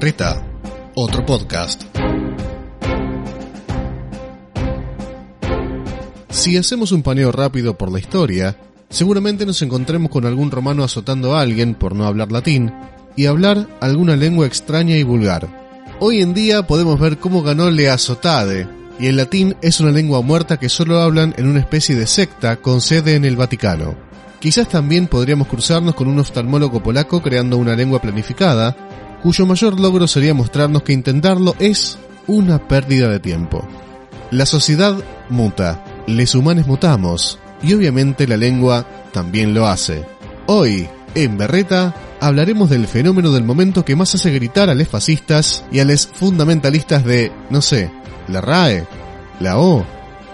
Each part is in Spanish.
Berreta, otro podcast. Si hacemos un paneo rápido por la historia, seguramente nos encontremos con algún romano azotando a alguien por no hablar latín y hablar alguna lengua extraña y vulgar. Hoy en día podemos ver cómo ganó le azotade, y el latín es una lengua muerta que solo hablan en una especie de secta con sede en el Vaticano. Quizás también podríamos cruzarnos con un oftalmólogo polaco creando una lengua planificada, cuyo mayor logro sería mostrarnos que intentarlo es una pérdida de tiempo. La sociedad muta, les humanos mutamos, y obviamente la lengua también lo hace. Hoy, en Berreta, hablaremos del fenómeno del momento que más hace gritar a los fascistas y a los fundamentalistas de, no sé, la RAE, la O,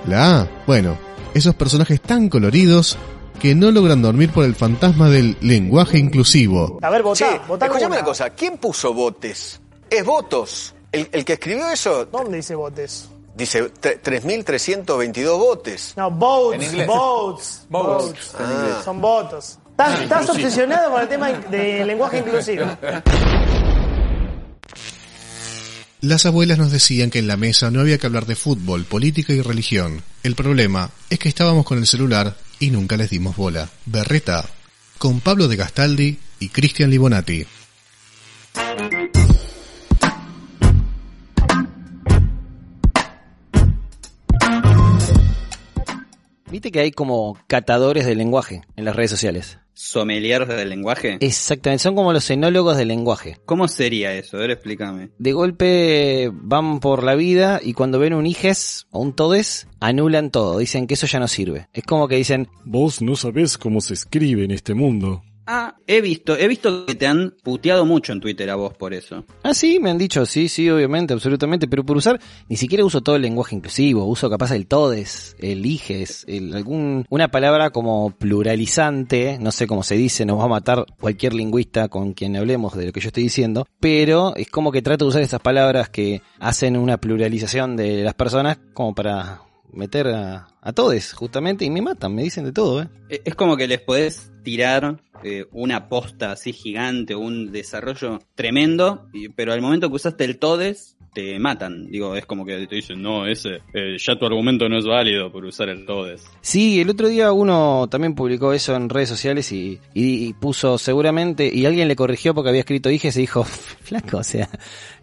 la A, bueno, esos personajes tan coloridos que no logran dormir por el fantasma del lenguaje inclusivo. A ver, votá, Sí, votá escuchame una cosa, ¿quién puso botes? Es votos. El, el que escribió eso ¿Dónde dice botes? dice tre- 3.322 botes. No, votes, En votes, Votes, inglés. Son votos. Estás, estás obsesionado con el tema de lenguaje inclusivo. Las abuelas nos decían que en la mesa no había que hablar de fútbol, política y religión. El problema es que estábamos con el celular y nunca les dimos bola. Berreta, con Pablo de Gastaldi y Cristian Libonati. Viste que hay como catadores del lenguaje en las redes sociales. Sommeliers del lenguaje. Exactamente, son como los enólogos del lenguaje. ¿Cómo sería eso? A ver, explícame. De golpe van por la vida y cuando ven un ijes o un todes, anulan todo. Dicen que eso ya no sirve. Es como que dicen, Vos no sabés cómo se escribe en este mundo. Ah, he visto, he visto que te han puteado mucho en Twitter a vos por eso. ah, sí, me han dicho, sí, sí, obviamente, absolutamente, pero por usar, ni siquiera uso todo el lenguaje inclusivo, uso capaz el todes, el ijes, el, algún, una palabra como pluralizante, no sé cómo se dice, nos va a matar cualquier lingüista con quien hablemos de lo que yo estoy diciendo, pero es como que trato de usar estas palabras que hacen una pluralización de las personas como para meter a, a todes, justamente, y me matan, me dicen de todo, ¿eh? Eh, Es como que les podés tirar eh, una posta así gigante, un desarrollo tremendo, pero al momento que usaste el todes, te matan. Digo, es como que te dicen, no, ese, eh, ya tu argumento no es válido por usar el todes. Sí, el otro día uno también publicó eso en redes sociales y, y- y puso seguramente, y alguien le corrigió porque había escrito dije, se dijo, flaco, o sea,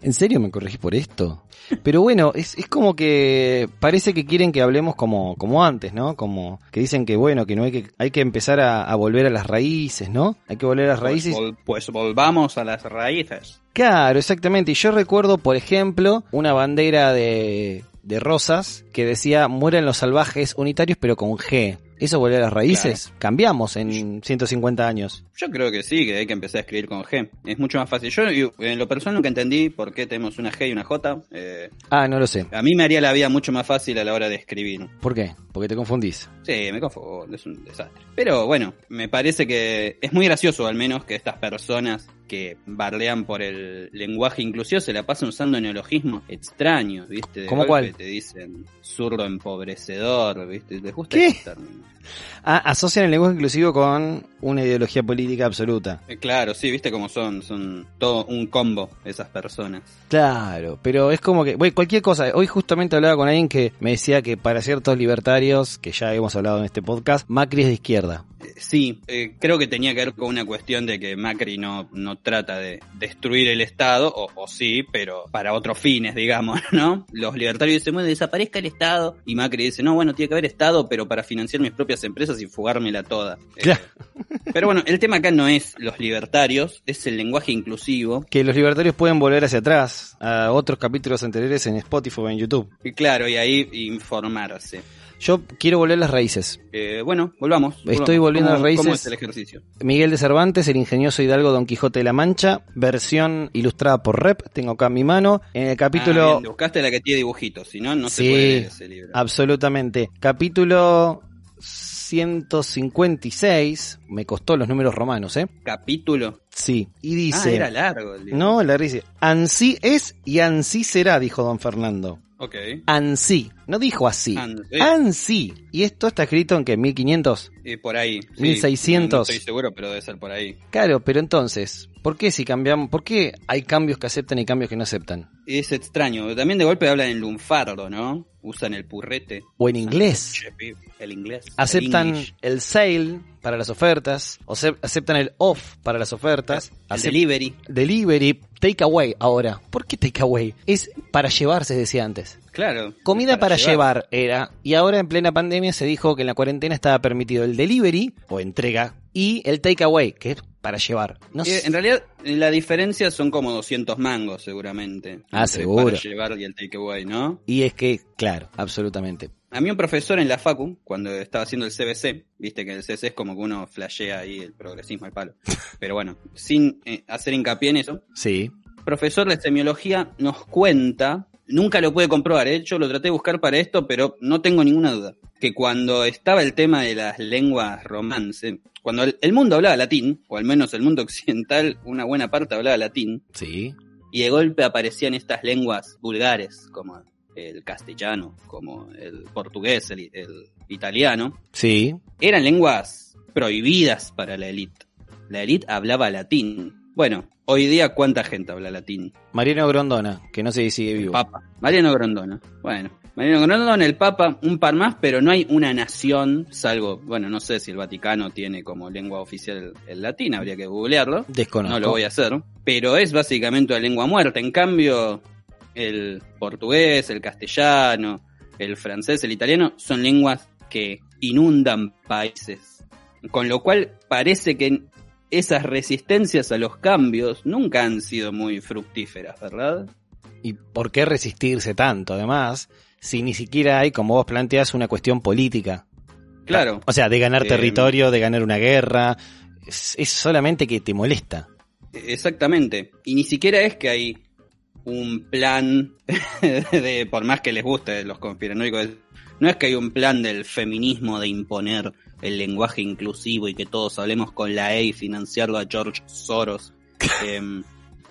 ¿en serio me corregís por esto? Pero bueno, es, es como que parece que quieren que hablemos como, como antes, ¿no? Como que dicen que bueno, que no hay que, hay que empezar a, a volver a las raíces, ¿no? Hay que volver a las Pues, raíces. vol- pues volvamos a las raíces. Claro, exactamente. Y yo recuerdo, por ejemplo, una bandera de, de rosas que decía mueren los salvajes unitarios pero con G. ¿Eso volver a las raíces? Cambiamos en 150 años. Yo creo que sí, que hay que empezar a escribir con G. Es mucho más fácil. Yo yo, en lo personal nunca entendí por qué tenemos una G y una J. Eh, Ah, no lo sé. a mí me haría la vida mucho más fácil a la hora de escribir. ¿Por qué? Porque te confundís. Sí, me confundo, es un desastre. Pero bueno, me parece que es muy gracioso al menos que estas personas que bardean por el lenguaje inclusivo se la pasan usando neologismos extraños, ¿viste? De ¿Cómo cuál? Te dicen zurdo empobrecedor, ¿viste? ¿Les gusta ¿Qué? ese término? Ah, asocian el lenguaje inclusivo con una ideología política absoluta. Eh, Claro, sí, ¿viste cómo son? Son todo un combo esas personas. Claro, pero es como que, bueno, cualquier cosa. Hoy justamente hablaba con alguien que me decía que para ciertos libertarios, que ya hemos hablado en este podcast, Macri es de izquierda. Eh, Sí, eh, creo que tenía que ver con una cuestión de que Macri no, no trata de destruir el Estado, o, o sí, pero para otros fines, digamos, ¿no? Los libertarios dicen, bueno, desaparezca el Estado, y Macri dice, no, bueno, tiene que haber Estado, pero para financiar mis propias empresas y fugármela toda. Eh, Claro. pero bueno, el tema acá no es los libertarios, es el lenguaje inclusivo. Que los libertarios pueden volver hacia atrás a otros capítulos anteriores en Spotify o en YouTube. Y claro, y ahí informarse. Yo quiero volver a las raíces. Eh, bueno, volvamos. Estoy volvamos. volviendo a ¿Cómo- las raíces. ¿Cómo es el ejercicio? Miguel de Cervantes, el ingenioso hidalgo Don Quijote de la Mancha, versión ilustrada por Rep, tengo acá en mi mano. En el Ah, capítulo... bien, buscaste la que tiene dibujitos, si no, no se Sí, puede leer ese libro. absolutamente. Capítulo 156, me costó los números romanos, ¿eh? Capítulo. Sí, y Ah, dice... era largo el libro. no, la dice, ansí es y ansí será, dijo don Fernando. Ok. Ansí. No dijo así. Ansí. Ansí. Y esto está escrito en que 1500. Y por ahí. sí. 1600. No, no estoy seguro, pero debe ser por ahí. Claro, pero entonces, ¿por qué si cambiamos, por qué hay cambios que aceptan y cambios que no aceptan? Es extraño. También de golpe hablan en lunfardo, ¿no? Usan el purrete. O en inglés. Chepi, El inglés. Aceptan el sale para las ofertas, o se- aceptan el off para las ofertas, El delivery. delivery, takeaway ahora. ¿Por qué takeaway? Es para llevar, se decía antes. Claro. Comida para, llevar. era, y ahora en plena pandemia se dijo que en la cuarentena estaba permitido el delivery o entrega y el takeaway, que es para llevar. No Eh, sé. en realidad, la diferencia son como 200 mangos, seguramente. Ah, seguro. Para llevar y el takeaway, ¿no? Y es que, claro, absolutamente. A mí un profesor en la facu, cuando estaba haciendo el CBC, viste que el CBC es como que uno flashea ahí el progresismo al palo. Pero bueno, sin eh, hacer hincapié en eso, Sí. profesor de semiología nos cuenta, nunca lo pude comprobar, ¿eh? yo lo traté de buscar para esto, pero no tengo ninguna duda, que cuando estaba el tema de las lenguas romance, cuando el, el mundo hablaba latín, o al menos el mundo occidental, una buena parte hablaba latín, Sí. y de golpe aparecían estas lenguas vulgares, como el castellano, como el portugués, el, el italiano, Sí. eran lenguas prohibidas para la élite. La élite hablaba latín. Bueno, hoy día cuánta gente habla latín. Mariano Grondona, que no sé si sigue vivo. Papa. Mariano Grondona. Bueno, Mariano Grondona, el Papa, un par más, pero no hay una nación, salvo, bueno, no sé si el Vaticano tiene como lengua oficial el, el latín, habría que googlearlo. Desconozco. No lo voy a hacer, pero es básicamente una lengua muerta. En cambio, el portugués, el castellano, el francés, el italiano son lenguas que inundan países. Con lo cual parece que esas resistencias a los cambios nunca han sido muy fructíferas, ¿verdad? ¿Y por qué resistirse tanto, además, si ni siquiera hay, como vos planteas, una cuestión política? Claro. O sea, de ganar Eh, territorio, de ganar una guerra. Es, es solamente que te molesta. Exactamente. Y ni siquiera es que hay un plan de, por más que les guste los conspiranoicos, no es que hay un plan del feminismo de imponer el lenguaje inclusivo y que todos hablemos con la E y financiarlo a George Soros. Em,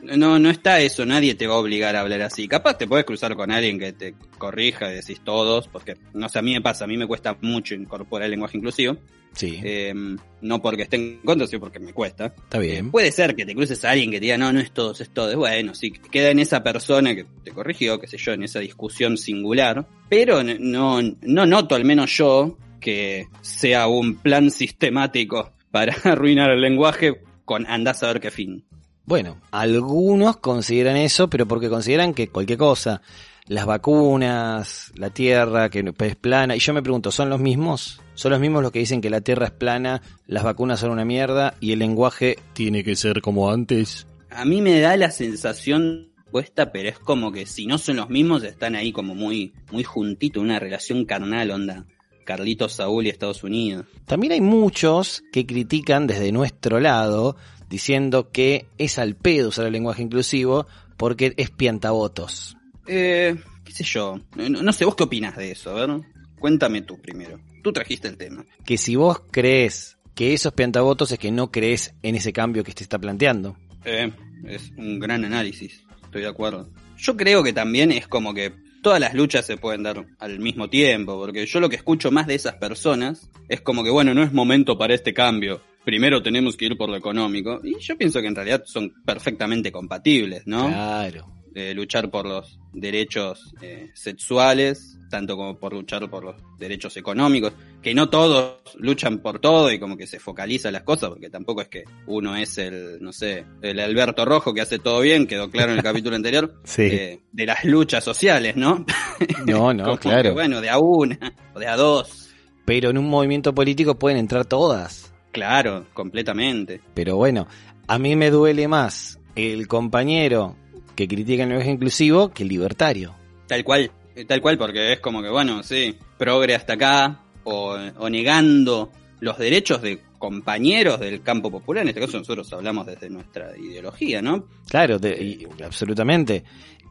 no, no está eso, nadie te va a obligar a hablar así. Capaz te puedes cruzar con alguien que te corrija y decís todos, porque no sé, a mí me pasa, a mí me cuesta mucho incorporar el lenguaje inclusivo. Sí, Em, no porque esté en contra, sino porque me cuesta. está bien. Puede ser que te cruces a alguien que te diga, no, no es todos, es todo. Bueno, sí, queda en esa persona que te corrigió, qué sé yo, en esa discusión singular. Pero no, no noto, al menos yo, que sea un plan sistemático para arruinar el lenguaje con andás a ver qué fin. Bueno, algunos consideran eso, pero porque consideran que cualquier cosa, las vacunas, la Tierra, que es plana, y yo me pregunto, ¿son los mismos? ¿Son los mismos los que dicen que la Tierra es plana, las vacunas son una mierda y el lenguaje Tiene que ser como antes. A mí me da la sensación puesta, pero es como que si no son los mismos, están ahí como muy, muy juntitos, una relación carnal, onda. Carlitos Saúl y Estados Unidos. También hay muchos que critican desde nuestro lado, diciendo que es al pedo usar el lenguaje inclusivo porque es piantavotos. Eh, qué sé yo. No, no sé, vos qué opinas de eso, a ver. Cuéntame tú primero. Tú trajiste el tema. Que si vos crees que esos piantavotos es que no crees en ese cambio que te está planteando. Eh, es un gran análisis. Estoy de acuerdo. Yo creo que también es como que todas las luchas se pueden dar al mismo tiempo, porque yo lo que escucho más de esas personas es como que, bueno, no es momento para este cambio. Primero tenemos que ir por lo económico. Y yo pienso que en realidad son perfectamente compatibles, ¿no? Claro. De luchar por los derechos eh, sexuales, tanto como por luchar por los derechos económicos, que no todos luchan por todo y como que se focaliza las cosas, porque tampoco es que uno es el, no sé, el Alberto Rojo que hace todo bien, quedó claro en el capítulo anterior, Sí. eh, de las luchas sociales, ¿no? No, no, Como que, claro. bueno, de a una o de a dos. Pero en un movimiento político pueden entrar todas. Claro, completamente. Pero bueno, a mí me duele más el compañero que critica el lenguaje inclusivo que el libertario. Tal cual, eh, tal cual, porque es como que, bueno, sí, progre hasta acá, o, o negando los derechos de compañeros del campo popular, en este caso nosotros hablamos desde nuestra ideología, ¿no? Claro, de- y- absolutamente.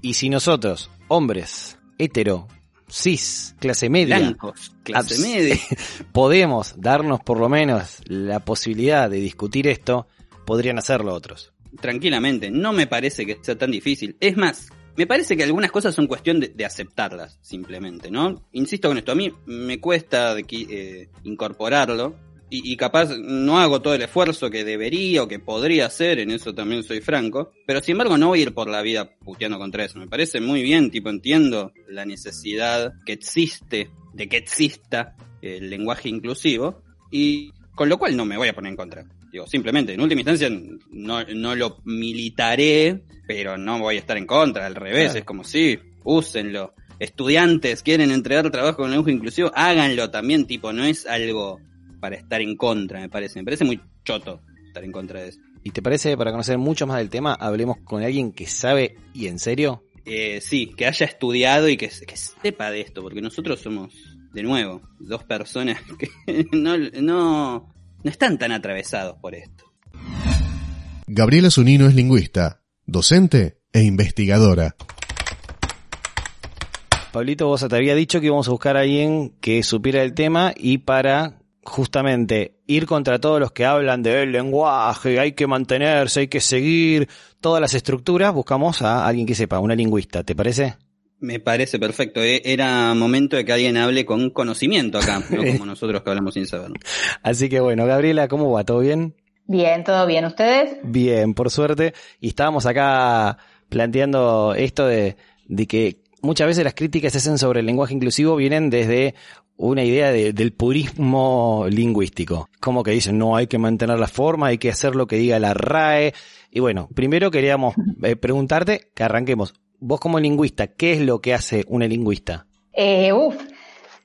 Y si nosotros, hombres, hetero, cis, clase media, Blancos, clase media. podemos darnos por lo menos la posibilidad de discutir esto, podrían hacerlo otros. Tranquilamente, no me parece que sea tan difícil. Es más, Me parece que algunas cosas son cuestión de, aceptarlas, simplemente, ¿no? Insisto con esto, a mí me cuesta de eh, incorporarlo, y, y capaz no hago todo el esfuerzo que debería o que podría hacer, en eso también soy franco, pero sin embargo no voy a ir por la vida puteando contra eso. Me parece muy bien, tipo entiendo la necesidad que existe de que exista el lenguaje inclusivo y con lo cual no me voy a poner en contra. Digo, simplemente, en última instancia no, no lo militaré, pero no voy a estar en contra, al revés, Claro. es como sí, úsenlo. Estudiantes quieren entregar trabajo con lenguaje inclusivo, háganlo también, tipo, no es algo para estar en contra, me parece. Me parece muy choto estar en contra de eso. ¿Y te parece, para conocer mucho más del tema, hablemos con alguien que sabe y en serio? Eh, sí, que haya estudiado y que, que sepa de esto, porque nosotros somos, de nuevo, dos personas que no, no, no están tan atravesados por esto. Gabriela Zunino es lingüista, docente e investigadora. Pablito, vos te había dicho que íbamos a buscar a alguien que supiera el tema y para justamente ir contra todos los que hablan del lenguaje, hay que mantenerse, hay que seguir todas las estructuras, buscamos a alguien que sepa, una lingüista, ¿te parece? Me parece perfecto. eh, Era momento de que alguien hable con conocimiento acá, no como nosotros que hablamos sin saberlo. Así que bueno, Gabriela, ¿cómo va? ¿Todo bien? Bien, todo bien. ¿Ustedes? Bien, por suerte. Y estábamos acá planteando esto de, de que muchas veces las críticas que se hacen sobre el lenguaje inclusivo vienen desde una idea de- del purismo lingüístico. Como que dicen, no, hay que mantener la forma, hay que hacer lo que diga la RAE. Y bueno, primero queríamos eh, preguntarte, que arranquemos. Vos como lingüista, ¿qué es lo que hace una lingüista? Eh, uf,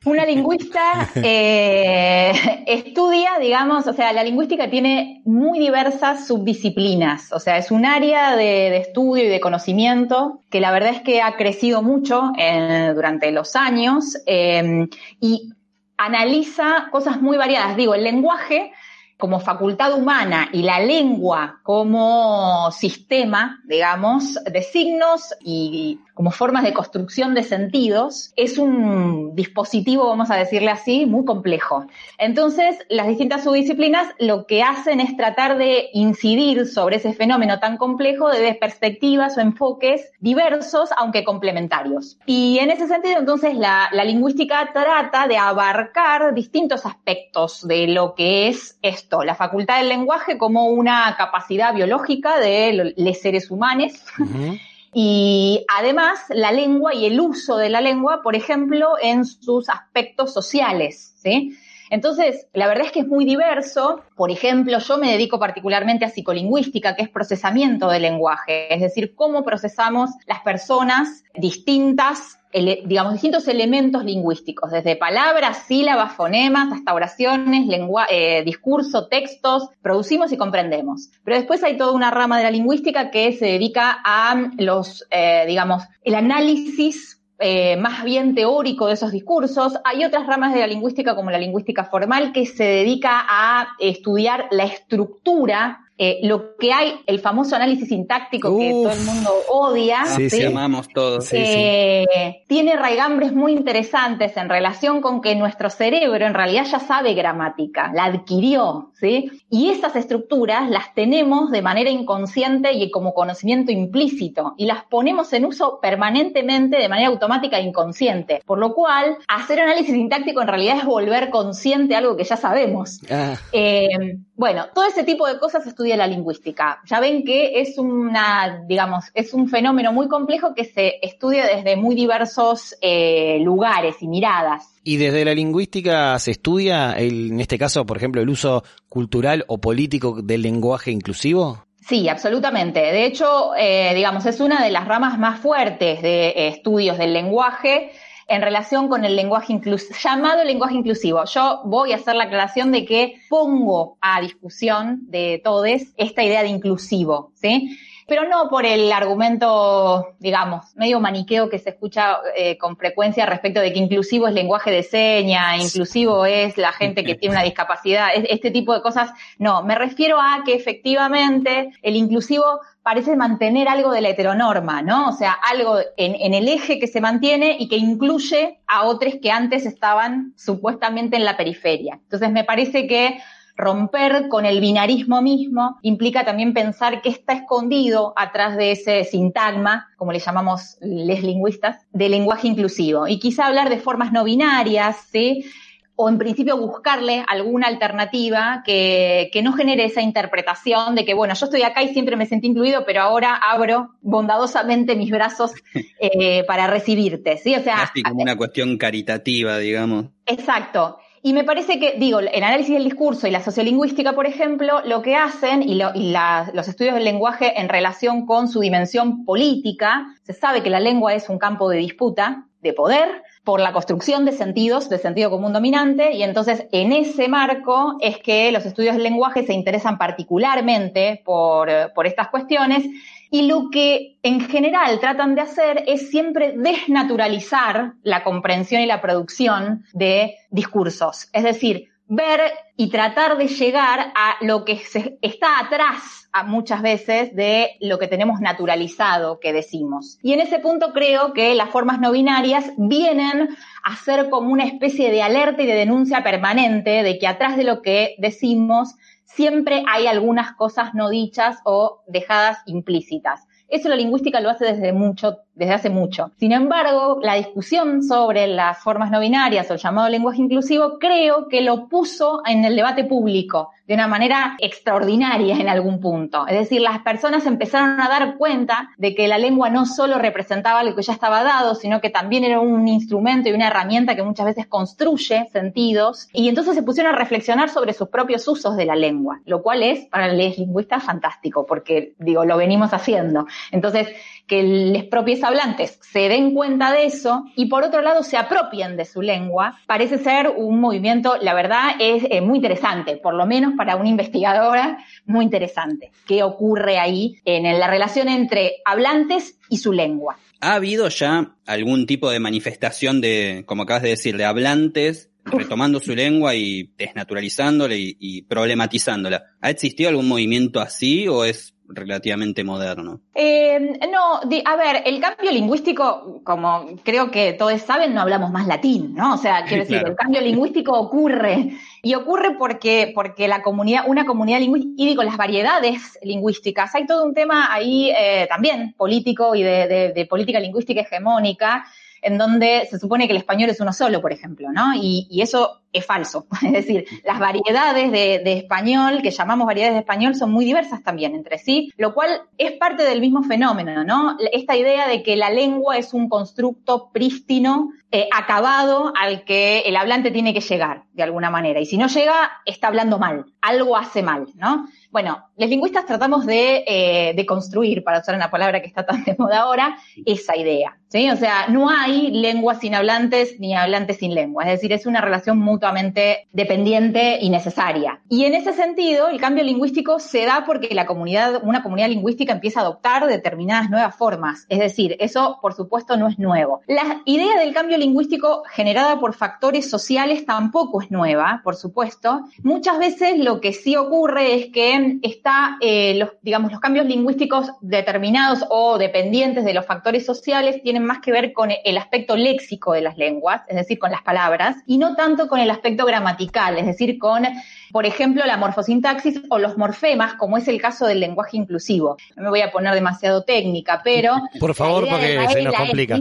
una lingüista eh, estudia, digamos, o sea, la lingüística tiene muy diversas subdisciplinas, o sea, es un área de, de estudio y de conocimiento que la verdad es que ha crecido mucho eh, durante los años eh, y analiza cosas muy variadas. Digo, el lenguaje como facultad humana y la lengua como sistema, digamos, de signos y como formas de construcción de sentidos, es un dispositivo, vamos a decirle así, muy complejo. Entonces, las distintas subdisciplinas lo que hacen es tratar de incidir sobre ese fenómeno tan complejo desde perspectivas o enfoques diversos, aunque complementarios. Y en ese sentido, entonces, la, la lingüística trata de abarcar distintos aspectos de lo que es esto, la facultad del lenguaje como una capacidad biológica de los seres humanos. Y además la lengua y el uso de la lengua, por ejemplo, en sus aspectos sociales, ¿sí? Entonces, la verdad es que es muy diverso. Por ejemplo, yo me dedico particularmente a psicolingüística, que es procesamiento del lenguaje, es decir, cómo procesamos las personas distintas, digamos, distintos elementos lingüísticos, desde palabras, sílabas, fonemas, hasta oraciones, lengua- eh, discurso, textos, producimos y comprendemos. Pero después hay toda una rama de la lingüística que se dedica a los, eh, digamos, el análisis eh, más bien teórico de esos discursos. Hay otras ramas de la lingüística, como la lingüística formal, que se dedica a estudiar la estructura, eh, lo que hay, el famoso análisis sintáctico que todo el mundo odia. Sí, sí. ¿sí? Llamamos todos. Sí, sí. Eh, tiene raigambres muy interesantes en relación con que nuestro cerebro en realidad ya sabe gramática, la adquirió, ¿sí? Y esas estructuras las tenemos de manera inconsciente y como conocimiento implícito y las ponemos en uso permanentemente de manera automática e inconsciente. Por lo cual, hacer análisis sintáctico en realidad es volver consciente algo que ya sabemos. Ah, Eh, bueno, todo ese tipo de cosas estudia la lingüística. Ya ven que es una, digamos, es un fenómeno muy complejo que se estudia desde muy diversos eh, lugares y miradas. Y desde la lingüística se estudia, el- en este caso, por ejemplo, el uso cultural o político del lenguaje inclusivo. Sí, absolutamente. De hecho, eh, digamos, es una de las ramas más fuertes de eh, estudios del lenguaje en relación con el lenguaje inclusivo, llamado lenguaje inclusivo. Yo voy a hacer la aclaración de que pongo a discusión de todos esta idea de inclusivo, ¿sí? Pero no por el argumento, digamos, medio maniqueo que se escucha eh, con frecuencia respecto de que inclusivo es lenguaje de seña, inclusivo es la gente que tiene una discapacidad, es- este tipo de cosas. No, me refiero a que efectivamente el inclusivo parece mantener algo de la heteronorma, ¿no? O sea, algo en, el eje que se mantiene y que incluye a otros que antes estaban supuestamente en la periferia. Entonces me parece que romper con el binarismo mismo implica también pensar qué está escondido atrás de ese sintagma, como le llamamos les lingüistas, de lenguaje inclusivo. Y quizá hablar de formas no binarias, ¿sí? O en principio buscarle alguna alternativa que, que, no genere esa interpretación de que, bueno, yo estoy acá y siempre me sentí incluido, pero ahora abro bondadosamente mis brazos eh, para recibirte, ¿sí? O sea... Como una cuestión caritativa, digamos. Exacto. Y me parece que, digo, el análisis del discurso y la sociolingüística, por ejemplo, lo que hacen y, lo, y la, los estudios del lenguaje en relación con su dimensión política, se sabe que la lengua es un campo de disputa, de poder, por la construcción de sentidos, de sentido común dominante, y entonces en ese marco es que los estudios del lenguaje se interesan particularmente por, por estas cuestiones, y lo que en general tratan de hacer es siempre desnaturalizar la comprensión y la producción de discursos. Es decir, ver y tratar de llegar a lo que se, está atrás a muchas veces de lo que tenemos naturalizado que decimos. Y en ese punto creo que las formas no binarias vienen a ser como una especie de alerta y de denuncia permanente de que atrás de lo que decimos siempre hay algunas cosas no dichas o dejadas implícitas. Eso la lingüística lo hace desde mucho, desde hace mucho. Sin embargo, la discusión sobre las formas no binarias o el llamado lenguaje inclusivo creo que lo puso en el debate público de una manera extraordinaria en algún punto. Es decir, las personas empezaron a dar cuenta de que la lengua no solo representaba lo que ya estaba dado, sino que también era un instrumento y una herramienta que muchas veces construye sentidos. Y entonces se pusieron a reflexionar sobre sus propios usos de la lengua, lo cual es para los lingüistas fantástico, porque digo, lo venimos haciendo. Entonces, que los propios hablantes se den cuenta de eso y por otro lado se apropien de su lengua, parece ser un movimiento, la verdad, es eh, muy interesante, por lo menos para una investigadora, muy interesante. ¿Qué ocurre ahí en la relación entre hablantes y su lengua? ¿Ha habido ya algún tipo de manifestación de, como acabas de decir, de hablantes retomando su lengua y desnaturalizándola y, problematizándola. ¿Ha existido algún movimiento así o es relativamente moderno? Eh, no, a ver, el cambio lingüístico, como creo que todos saben, no hablamos más latín, ¿no? O sea, quiero decir, el cambio lingüístico ocurre y ocurre porque, porque la comunidad, una comunidad lingüística, y digo, las variedades lingüísticas, hay todo un tema ahí eh, también político y de política lingüística hegemónica, en donde se supone que el español es uno solo, por ejemplo, ¿no? Y, y eso es falso. Es decir, las variedades de, español, que llamamos variedades de español, son muy diversas también entre sí, lo cual es parte del mismo fenómeno, ¿no? Esta idea de que la lengua es un constructo prístino, eh, acabado, al que el hablante tiene que llegar, de alguna manera. Y si no llega, está hablando mal, algo hace mal, ¿no? Bueno, los lingüistas tratamos de, eh, de construir, para usar una palabra que está tan de moda ahora, esa idea, ¿sí? O sea, no hay lengua sin hablantes ni hablantes sin lengua. Es decir, es una relación dependiente y necesaria. Y en ese sentido, el cambio lingüístico se da porque la comunidad, una comunidad lingüística empieza a adoptar determinadas nuevas formas. Es decir, eso, por supuesto, no es nuevo. La idea del cambio lingüístico generada por factores sociales tampoco es nueva, por supuesto. Muchas veces lo que sí ocurre es que está, eh, los, digamos, los cambios lingüísticos determinados o dependientes de los factores sociales tienen más que ver con el aspecto léxico de las lenguas, es decir, con las palabras, y no tanto con el aspecto gramatical, es decir, con, por ejemplo, la morfosintaxis o los morfemas, como es el caso del lenguaje inclusivo. No me voy a poner demasiado técnica, pero... Por favor, porque se nos complica.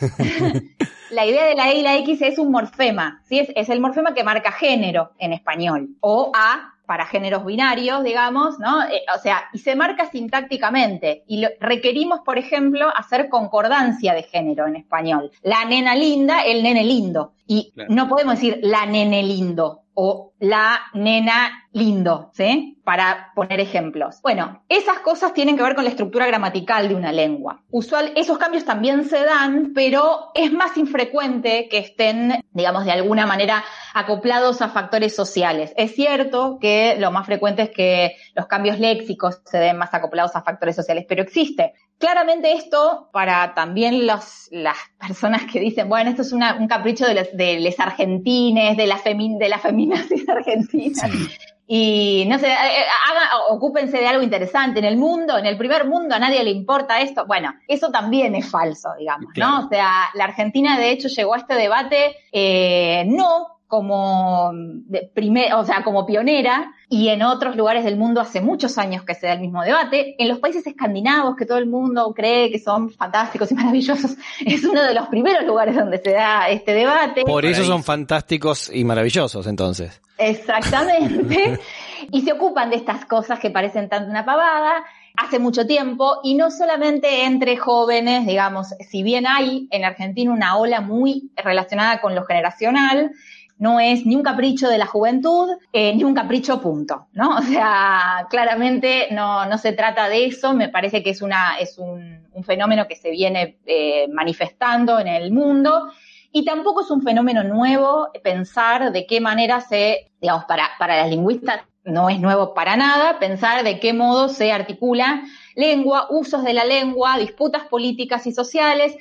la idea de la E y la X es un morfema, ¿sí? Es, es el morfema que marca género en español, o A para géneros binarios, digamos, ¿no? Eh, o sea, y se marca sintácticamente. Y lo, requerimos, por ejemplo, hacer concordancia de género en español. La nena linda, el nene lindo. Y claro. no podemos decir la nene lindo o la nena lindo, ¿sí? Para poner ejemplos. Bueno, esas cosas tienen que ver con la estructura gramatical de una lengua. Usual, esos cambios también se dan, pero es más infrecuente que estén, digamos, de alguna manera acoplados a factores sociales. Es cierto que lo más frecuente es que los cambios léxicos se den más acoplados a factores sociales, pero existe. Claramente esto, para también los, las personas que dicen, bueno, esto es una, un capricho de los, de les argentines, de la, femi, de la feminazi argentina. Sí. Y no sé, hagan, ocúpense de algo interesante. En el mundo, en el primer mundo, a nadie le importa esto. Bueno, eso también es falso, digamos, claro. ¿no? O sea, la Argentina de hecho llegó a este debate, eh, no como de primer, o sea, como pionera, y en otros lugares del mundo hace muchos años que se da el mismo debate. En los países escandinavos, que todo el mundo cree que son fantásticos y maravillosos, es uno de los primeros lugares donde se da este debate. Por eso son fantásticos y maravillosos, entonces. Exactamente. y se ocupan de estas cosas que parecen tanto una pavada hace mucho tiempo y no solamente entre jóvenes, digamos, si bien hay en Argentina una ola muy relacionada con lo generacional, no es ni un capricho de la juventud, eh, ni un capricho punto, ¿no? O sea, claramente no, no se trata de eso, me parece que es, una, es un, un fenómeno que se viene eh, manifestando en el mundo y tampoco es un fenómeno nuevo pensar de qué manera se, digamos, para, para las lingüistas no es nuevo para nada pensar de qué modo se articula lengua, usos de la lengua, disputas políticas y sociales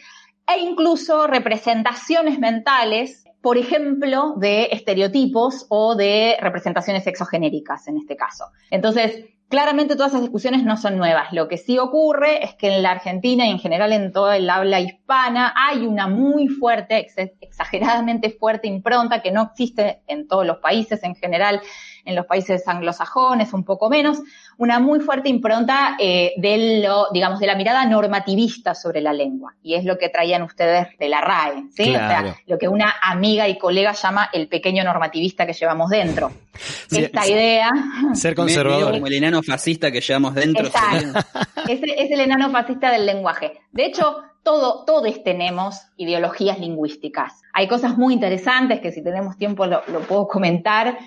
e incluso representaciones mentales por ejemplo, de estereotipos o de representaciones exogenéricas en este caso. Entonces, claramente todas esas discusiones no son nuevas. Lo que sí ocurre es que en la Argentina y en general en toda el habla hispana hay una muy fuerte, exageradamente fuerte impronta que no existe en todos los países en general en los países anglosajones un poco menos, una muy fuerte impronta eh, de lo, digamos, de la mirada normativista sobre la lengua. Y es lo que traían ustedes de la RAE, ¿sí? O sea, lo que una amiga y colega llama el pequeño normativista que llevamos dentro. Esta idea. Ser conservador. Como el enano fascista que llevamos dentro. es, es el enano fascista del lenguaje. De hecho, todo, todos tenemos ideologías lingüísticas. Hay cosas muy interesantes que si tenemos tiempo lo, lo puedo comentar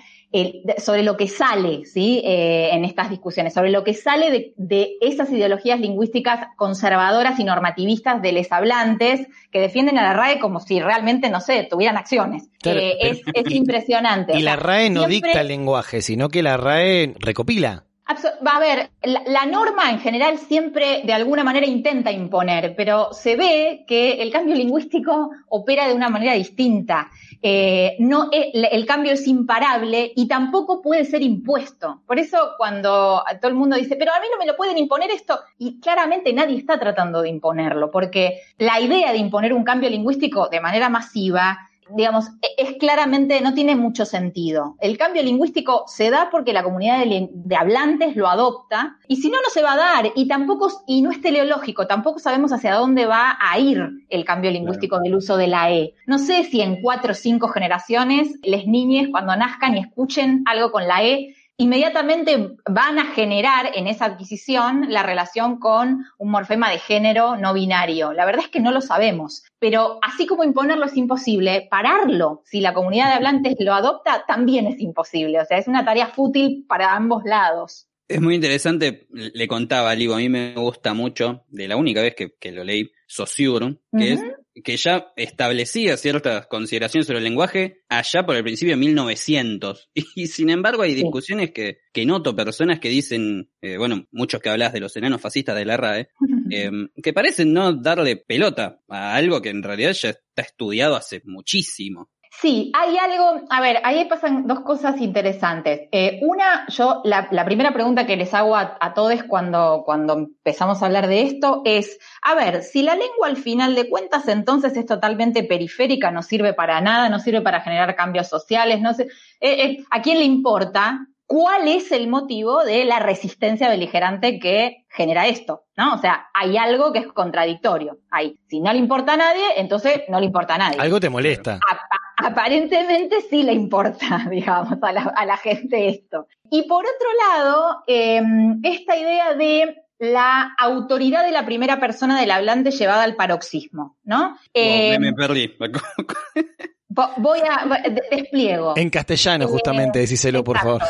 sobre lo que sale ¿sí? Eh, en estas discusiones, sobre lo que sale de, de, esas ideologías lingüísticas conservadoras y normativistas de les hablantes que defienden a la RAE como si realmente, no sé, tuvieran acciones. Eh, es, es, impresionante. Y la RAE no dicta el lenguaje, sino que la RAE recopila. Va a ver, la, norma en general siempre de alguna manera intenta imponer, pero se ve que el cambio lingüístico opera de una manera distinta. Eh, no, el, el, cambio es imparable y tampoco puede ser impuesto. Por eso cuando todo el mundo dice, pero a mí no me lo pueden imponer esto, y claramente nadie está tratando de imponerlo, porque la idea de imponer un cambio lingüístico de manera masiva digamos, e-, es claramente, no tiene mucho sentido. El cambio lingüístico se da porque la comunidad de, de, hablantes lo adopta, y si no, no se va a dar, y tampoco, y no es teleológico, tampoco sabemos hacia dónde va a ir el cambio lingüístico claro. del uso de la E. No sé si en cuatro o cinco generaciones, les niñes cuando nazcan y escuchen algo con la E, inmediatamente van a generar en esa adquisición la relación con un morfema de género no binario. La verdad es que no lo sabemos, pero así como imponerlo es imposible, pararlo, si la comunidad de hablantes lo adopta, también es imposible. O sea, es una tarea fútil para ambos lados. Es muy interesante, le contaba Livo, a mí me gusta mucho, de la única vez que, que lo leí, Saussure, que uh -huh. es que ya establecía ciertas consideraciones sobre el lenguaje allá por el principio de 1900. Y, y sin embargo hay discusiones que, que noto, personas que dicen, eh, bueno, muchos que hablas de los enanos fascistas de la RAE, eh, que parecen no darle pelota a algo que en realidad ya está estudiado hace muchísimo. Sí, hay algo, a ver, ahí pasan dos cosas interesantes. Eh, una, yo, la, la, primera pregunta que les hago a, a todos cuando, cuando empezamos a hablar de esto es, a ver, si la lengua al final de cuentas entonces es totalmente periférica, no sirve para nada, no sirve para generar cambios sociales, no sé, eh, eh, ¿a quién le importa? ¿Cuál es el motivo de la resistencia beligerante que genera esto? ¿No? O sea, hay algo que es contradictorio. Hay, si no le importa a nadie, entonces no le importa a nadie. Algo te molesta. A, aparentemente sí le importa, digamos, a la, a la, gente esto. Y por otro lado, eh, esta idea de la autoridad de la primera persona del hablante llevada al paroxismo, ¿no? Eh, me perdí. voy a, despliego. En castellano, justamente, eh, decíselo, por favor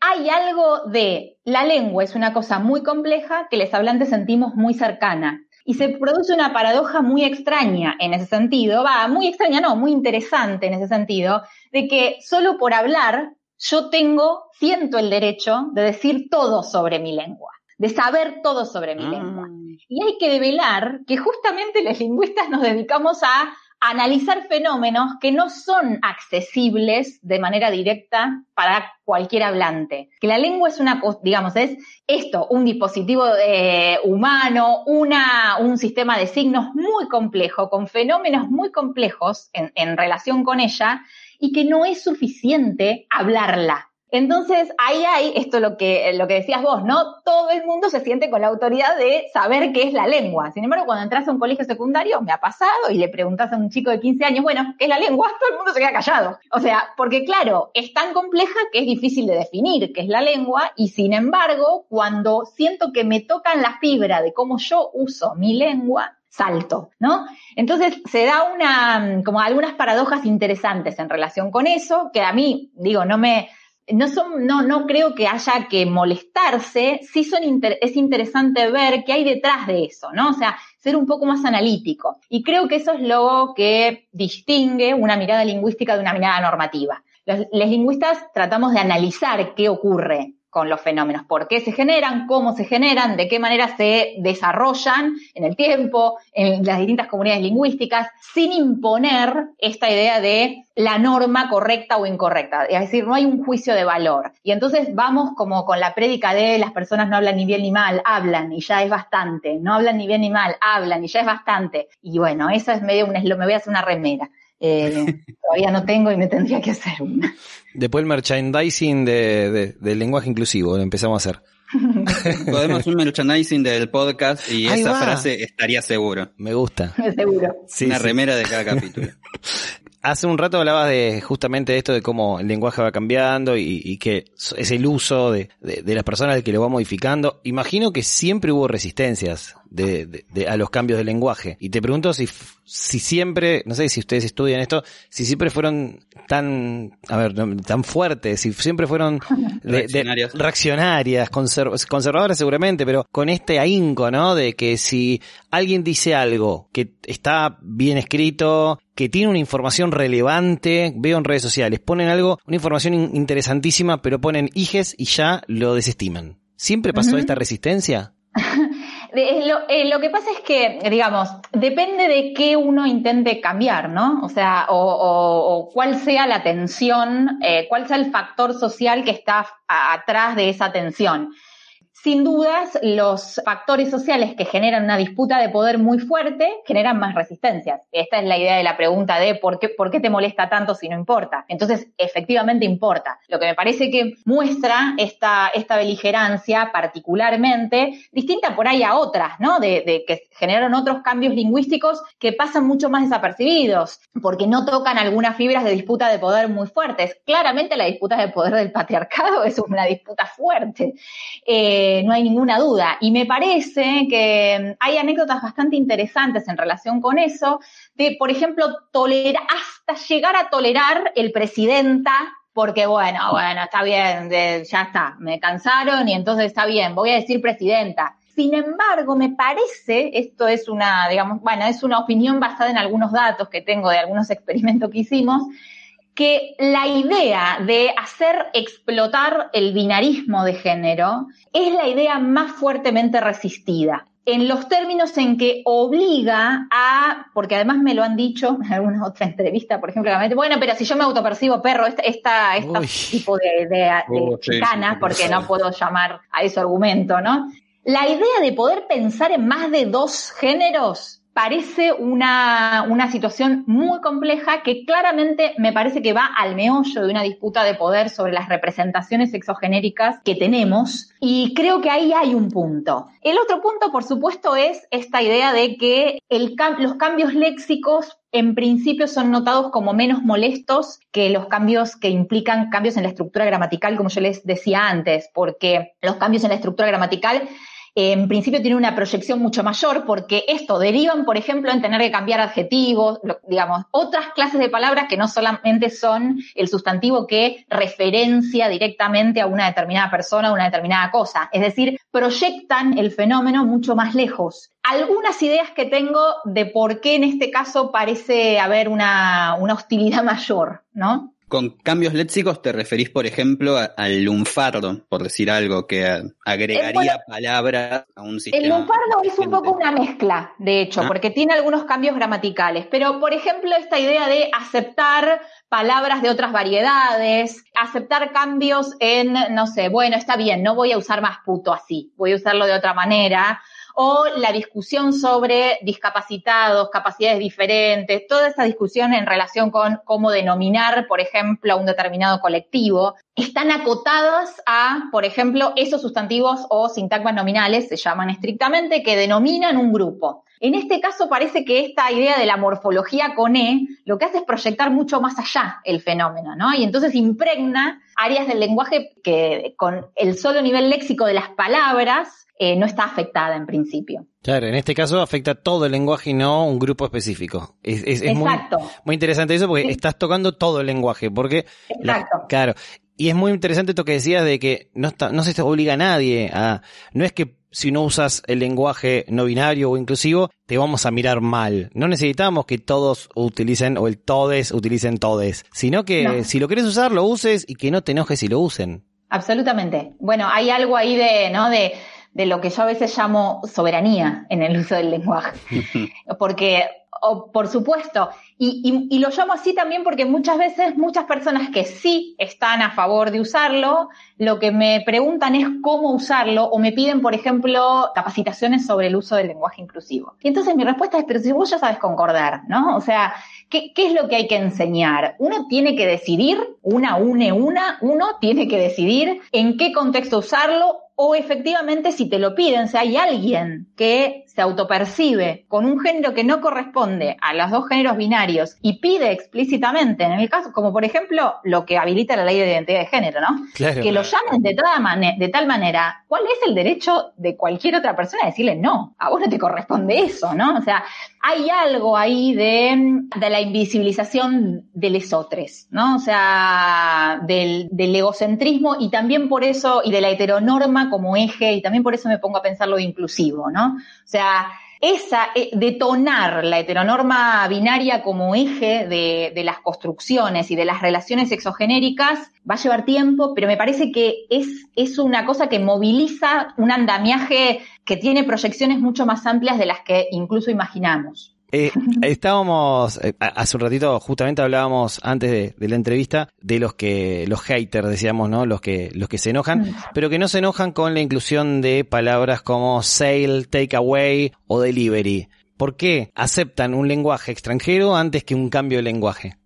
hay algo de la lengua es una cosa muy compleja que los hablantes sentimos muy cercana. Y se produce una paradoja muy extraña en ese sentido, va, muy extraña, no, muy interesante en ese sentido, de que solo por hablar yo tengo, siento el derecho de decir todo sobre mi lengua, de saber todo sobre mi ah. lengua. Y hay que develar que justamente los lingüistas nos dedicamos a analizar fenómenos que no son accesibles de manera directa para cualquier hablante. Que la lengua es una, digamos, es esto, un dispositivo eh, humano, una, un sistema de signos muy complejo, con fenómenos muy complejos en, en relación con ella, y que no es suficiente hablarla. Entonces, ahí hay esto lo que, lo que decías vos, ¿no? Todo el mundo se siente con la autoridad de saber qué es la lengua. Sin embargo, cuando entras a un colegio secundario, me ha pasado y le preguntas a un chico de 15 años, bueno, ¿qué es la lengua? Todo el mundo se queda callado. O sea, porque claro, es tan compleja que es difícil de definir qué es la lengua y sin embargo, cuando siento que me tocan la fibra de cómo yo uso mi lengua, salto, ¿no? Entonces se da una, como algunas paradojas interesantes en relación con eso, que a mí, digo, no me, no son, no, no creo que haya que molestarse, sí son es interesante ver qué hay detrás de eso, ¿no? O sea, ser un poco más analítico. Y creo que eso es lo que distingue una mirada lingüística de una mirada normativa. los lingüistas tratamos de analizar qué ocurre con los fenómenos, por qué se generan, cómo se generan, de qué manera se desarrollan en el tiempo, en las distintas comunidades lingüísticas, sin imponer esta idea de la norma correcta o incorrecta. Es decir, no hay un juicio de valor. Y entonces vamos como con la prédica de las personas no hablan ni bien ni mal, hablan y ya es bastante, no hablan ni bien ni mal, hablan y ya es bastante. Y bueno, eso es medio un me voy a hacer una remera. Eh, todavía no tengo y me tendría que hacer una. Después el merchandising de, del lenguaje inclusivo, lo empezamos a hacer. Podemos un merchandising del podcast y esa frase estaría seguro. Me gusta. Seguro. una remera de cada capítulo. Hace un rato hablabas de justamente esto de cómo el lenguaje va cambiando y, que es el uso de, de, las personas que lo va modificando. Imagino que siempre hubo resistencias de, a los cambios de lenguaje. Y te pregunto si, si siempre, no sé si ustedes estudian esto, si siempre fueron tan, a ver, tan fuertes, si siempre fueron reaccionarias, reaccionarias conservadoras seguramente, pero con este ahínco, ¿no? De que si alguien dice algo que está bien escrito, que tiene una información relevante, veo en redes sociales, ponen algo, una información interesantísima, pero ponen hijes y ya lo desestiman. ¿Siempre pasó esta resistencia? Lo, eh, lo, que pasa es que, digamos, depende de qué uno intente cambiar, ¿no? O sea, o, o, cuál sea la tensión, eh, cuál sea el factor social que está atrás de esa tensión. Sin dudas, los factores sociales que generan una disputa de poder muy fuerte generan más resistencias. Esta es la idea de la pregunta de por qué, te molesta tanto si no importa. Entonces, efectivamente importa. Lo que me parece que muestra esta, beligerancia particularmente distinta por ahí a otras, ¿no? De, de que generan otros cambios lingüísticos que pasan mucho más desapercibidos, porque no tocan algunas fibras de disputa de poder muy fuertes. Claramente la disputa de poder del patriarcado es una disputa fuerte. Eh, no hay ninguna duda. Y me parece que hay anécdotas bastante interesantes en relación con eso, de, por ejemplo, hasta llegar a tolerar el presidenta porque bueno, bueno, está bien, ya está, me cansaron y entonces está bien, voy a decir presidenta. Sin embargo, me parece, esto es una, digamos, bueno, es una opinión basada en algunos datos que tengo de algunos experimentos que hicimos, que la idea de hacer explotar el binarismo de género es la idea más fuertemente resistida en los términos en que obliga a, porque además me lo han dicho en alguna otra entrevista, por ejemplo, bueno, pero si yo me autopercibo perro, esta, esta, tipo de, de, oh, porque no puedo llamar a eso argumento, ¿no? La idea de poder pensar en más de dos géneros parece una, una, situación muy compleja que claramente me parece que va al meollo de una disputa de poder sobre las representaciones exogenéricas que tenemos y creo que ahí hay un punto. El otro punto, por supuesto, es esta idea de que los cambios léxicos en principio son notados como menos molestos que los cambios que implican cambios en la estructura gramatical, como yo les decía antes, porque los cambios en la estructura gramatical en principio tiene una proyección mucho mayor porque esto derivan, por ejemplo, en tener que cambiar adjetivos, digamos, otras clases de palabras que no solamente son el sustantivo que referencia directamente a una determinada persona o una determinada cosa. Es decir, proyectan el fenómeno mucho más lejos. Algunas ideas que tengo de por qué en este caso parece haber una, una hostilidad mayor, ¿no? Con cambios léxicos te referís, por ejemplo, al lunfardo, por decir algo, que agregaría palabras a un sistema. El lunfardo es un poco una mezcla, de hecho, ah. porque tiene algunos cambios gramaticales. Pero, por ejemplo, esta idea de aceptar palabras de otras variedades, aceptar cambios en, no sé, bueno, está bien, no voy a usar más puto así, voy a usarlo de otra manera o la discusión sobre discapacitados, capacidades diferentes, toda esa discusión en relación con cómo denominar, por ejemplo, a un determinado colectivo, están acotadas a, por ejemplo, esos sustantivos o sintagmas nominales, se llaman estrictamente, que denominan un grupo. En este caso parece que esta idea de la morfología con E lo que hace es proyectar mucho más allá el fenómeno, ¿no? Y entonces impregna áreas del lenguaje que con el solo nivel léxico de las palabras eh, no está afectada en principio. Claro, en este caso afecta todo el lenguaje y no un grupo específico. Es, es, es muy, Exacto. muy interesante eso porque estás tocando todo el lenguaje, porque la- Exacto. claro, y es muy interesante esto que decías de que no está, no se te obliga a nadie a, no es que si no usas el lenguaje no binario o inclusivo, te vamos a mirar mal. No necesitamos que todos utilicen, o el todes utilicen todes, sino que No. si lo quieres usar, lo uses y que no te enojes si lo usen. Absolutamente. Bueno, hay algo ahí de, ¿no? De, de lo que yo a veces llamo soberanía en el uso del lenguaje. Porque, o, por supuesto, y, y- y lo llamo así también porque muchas veces muchas personas que sí están a favor de usarlo, lo que me preguntan es cómo usarlo o me piden, por ejemplo, capacitaciones sobre el uso del lenguaje inclusivo. Y entonces mi respuesta es, pero si vos ya sabes concordar, ¿no? O sea, ¿Qué, ¿Qué es lo que hay que enseñar? Uno tiene que decidir, una une una, uno tiene que decidir en qué contexto usarlo o efectivamente si te lo piden, si hay alguien que se autopercibe con un género que no corresponde a los dos géneros binarios y pide explícitamente, en el caso, como por ejemplo lo que habilita la ley de identidad de género, ¿no? Claro. Que lo llamen de, toda de tal manera, ¿cuál es el derecho de cualquier otra persona a decirle no? A vos no te corresponde eso, ¿no? O sea, hay algo ahí de, de la invisibilización de lesotres, ¿no? O sea, del, del egocentrismo y también por eso, y de la heteronorma como eje, y también por eso me pongo a pensar lo de inclusivo, ¿no? O sea, esa, eh, detonar la heteronorma binaria como eje de, las construcciones y de las relaciones exogenéricas va a llevar tiempo, pero me parece que es, es una cosa que moviliza un andamiaje que tiene proyecciones mucho más amplias de las que incluso imaginamos. Eh, estábamos, eh, hace un ratito, justamente hablábamos antes de, de la entrevista de los que, los haters, decíamos, ¿no? Los que, los que se enojan, Mm. pero que no se enojan con la inclusión de palabras como sale, take away o delivery. ¿Por qué aceptan un lenguaje extranjero antes que un cambio de lenguaje?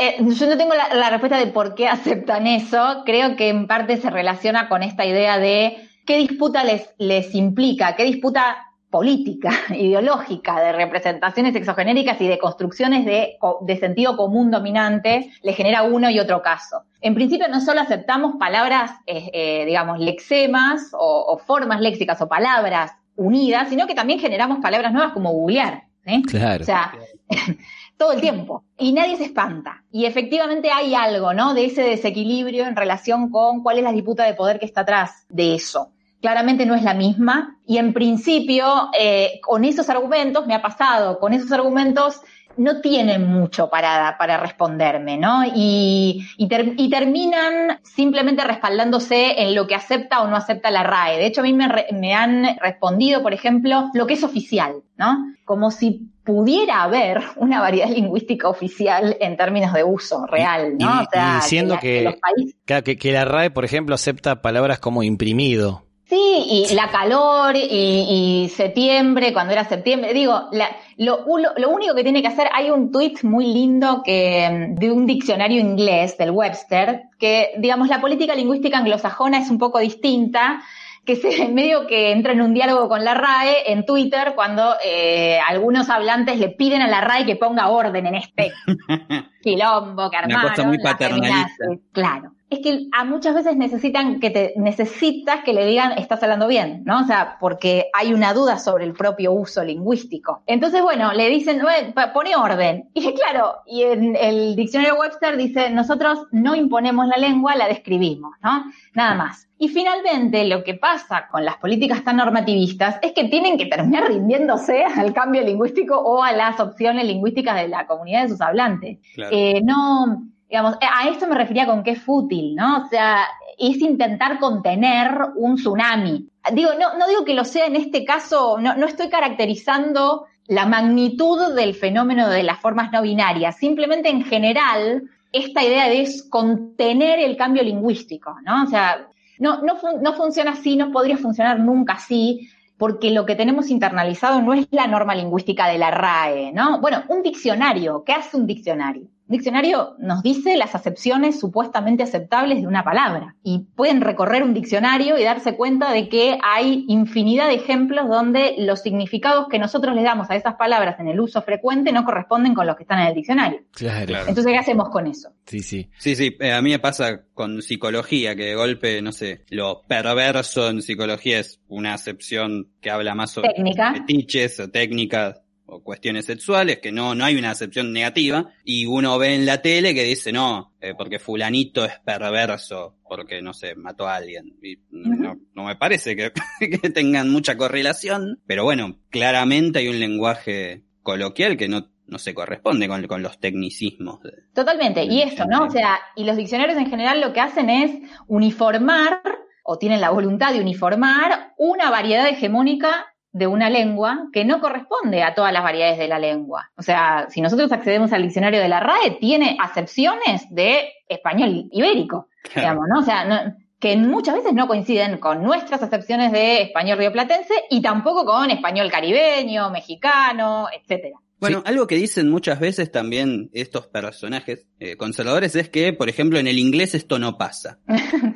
Eh, yo no tengo la, la respuesta de por qué aceptan eso. Creo que en parte se relaciona con esta idea de qué disputa les, les implica, qué disputa política, ideológica, de representaciones exogenéricas y de construcciones de, de sentido común dominante, le genera uno y otro caso. En principio no solo aceptamos palabras, eh, eh, digamos, lexemas o, o formas léxicas o palabras unidas, sino que también generamos palabras nuevas como googlear. ¿sí? Claro. O sea, todo el tiempo. Y nadie se espanta. Y efectivamente hay algo, ¿no? De ese desequilibrio en relación con cuál es la disputa de poder que está atrás de eso. Claramente no es la misma. Y en principio, eh, con esos argumentos, me ha pasado, con esos argumentos no tienen mucho para, para responderme, ¿no? Y, y, ter- y terminan simplemente respaldándose en lo que acepta o no acepta la RAE. De hecho, a mí me, re- me han respondido, por ejemplo, lo que es oficial, ¿no? Como si pudiera haber una variedad lingüística oficial en términos de uso real, ¿no? Y- diciendo la- que- los países Claro, que, que la RAE, por ejemplo, acepta palabras como imprimido. Sí, y la calor y, y septiembre, cuando era septiembre, digo, la- lo, lo- lo único que tiene que hacer, hay un tweet muy lindo que de un diccionario inglés del Webster, que digamos la política lingüística anglosajona es un poco distinta, que se medio que entra en un diálogo con la RAE en Twitter cuando eh, algunos hablantes le piden a la RAE que ponga orden en este quilombo que Una armaron. cosa muy paternalista. Claro. Es que a muchas veces necesitan que te, necesitas que le digan estás hablando bien, ¿no? O sea, porque hay una duda sobre el propio uso lingüístico. Entonces, bueno, le dicen, "Bueno, pa- pone orden. Y claro, y en el diccionario Webster dice, nosotros no imponemos la lengua, la describimos, ¿no? Nada más. Y finalmente, lo que pasa con las políticas tan normativistas es que tienen que terminar rindiéndose al cambio lingüístico o a las opciones lingüísticas de la comunidad de sus hablantes. Claro. Eh, no, digamos, eh, a esto me refería con que es fútil, ¿no? O sea, es intentar contener un tsunami. Digo, no, no digo que lo sea en este caso, no, no estoy caracterizando la magnitud del fenómeno de las formas no binarias, simplemente en general esta idea de es contener el cambio lingüístico, ¿no? O sea, no, no, no funciona así, no podría funcionar nunca así. porque lo que tenemos internalizado no es la norma lingüística de la RAE, ¿no? Bueno, un diccionario, ¿qué hace un diccionario? Diccionario nos dice las acepciones supuestamente aceptables de una palabra y pueden recorrer un diccionario y darse cuenta de que hay infinidad de ejemplos donde los significados que nosotros le damos a esas palabras en el uso frecuente no corresponden con los que están en el diccionario. Claro. Entonces, ¿qué hacemos con eso? Sí, sí. Sí, sí, eh, a mí me pasa con psicología, que de golpe, no sé, lo perverso en psicología es una acepción que habla más sobre Técnica. fetiches o técnicas o cuestiones sexuales, que no, no hay una acepción negativa, y uno ve en la tele que dice, no, eh, porque fulanito es perverso, porque, no sé, mató a alguien. Y no, no me parece que, que tengan mucha correlación, pero bueno, claramente hay un lenguaje coloquial que no, no se corresponde con, con los tecnicismos. de- Totalmente. Y del esto, ¿no? O sea, y los diccionarios en general lo que hacen es uniformar, o tienen la voluntad de uniformar, una variedad hegemónica de una lengua que no corresponde a todas las variedades de la lengua. O sea, si nosotros accedemos al diccionario de la RAE, tiene acepciones de español ibérico, digamos, ¿no? O sea, no- que muchas veces no coinciden con nuestras acepciones de español rioplatense y tampoco con español caribeño, mexicano, etcétera. Bueno, algo que dicen muchas veces también estos personajes eh, conservadores es que, por ejemplo, en el inglés esto no pasa.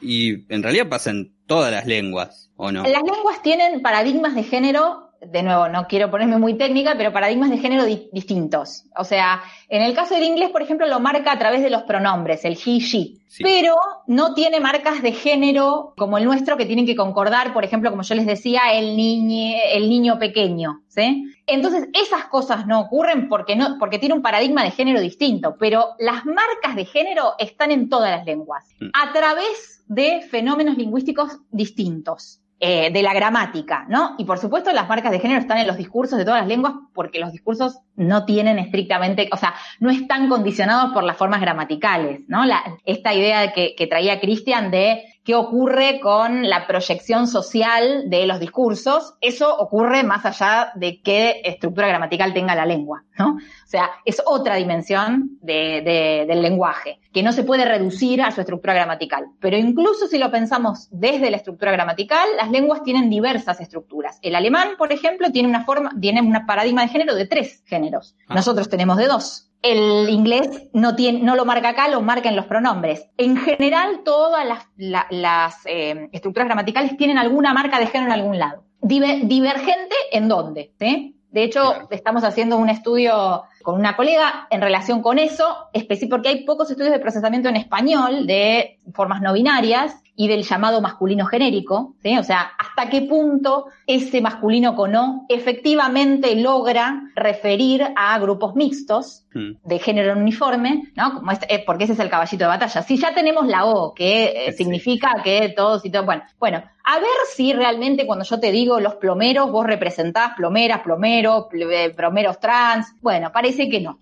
Y en realidad pasa en todas las lenguas, ¿o no? Las lenguas tienen paradigmas de género, de nuevo, no quiero ponerme muy técnica, pero paradigmas de género di- distintos. O sea, en el caso del inglés, por ejemplo, lo marca a través de los pronombres, el he, she, Sí. pero no tiene marcas de género como el nuestro que tienen que concordar, por ejemplo, como yo les decía, el niño, el niño pequeño, ¿sí? Entonces, esas cosas no ocurren porque no, porque tiene un paradigma de género distinto, pero las marcas de género están en todas las lenguas, Mm. a través de fenómenos lingüísticos distintos. eh, de la gramática, ¿no? Y por supuesto las marcas de género están en los discursos de todas las lenguas porque los discursos no tienen estrictamente, o sea, no están condicionados por las formas gramaticales, ¿no? La, esta idea que, que traía Cristian de qué ocurre con la proyección social de los discursos, eso ocurre más allá de qué estructura gramatical tenga la lengua, ¿no? O sea, es otra dimensión de- de- del lenguaje, que no se puede reducir a su estructura gramatical. Pero incluso si lo pensamos desde la estructura gramatical, las lenguas tienen diversas estructuras. El alemán, por ejemplo, tiene una forma, tiene un paradigma de género de tres géneros. Ah. Nosotros tenemos de dos. El inglés no, tiene, no lo marca acá, lo marca en los pronombres. En general, todas las, la- las eh, estructuras gramaticales tienen alguna marca de género en algún lado. Diver- divergente en dónde, ¿sí? De hecho, Claro. estamos haciendo un estudio con una colega en relación con eso, porque hay pocos estudios de procesamiento en español de formas no binarias y del llamado masculino genérico, ¿sí? O sea, hasta qué punto ese masculino con O efectivamente logra referir a grupos mixtos Mm. de género uniforme, ¿no? Como este- eh, porque ese es el caballito de batalla. Si ya tenemos la O, que eh, Sí. significa que todos y todo, bueno, bueno, a ver si realmente cuando yo te digo los plomeros, vos representás plomeras, plomeros, pl- plomeros trans, bueno, parece que no.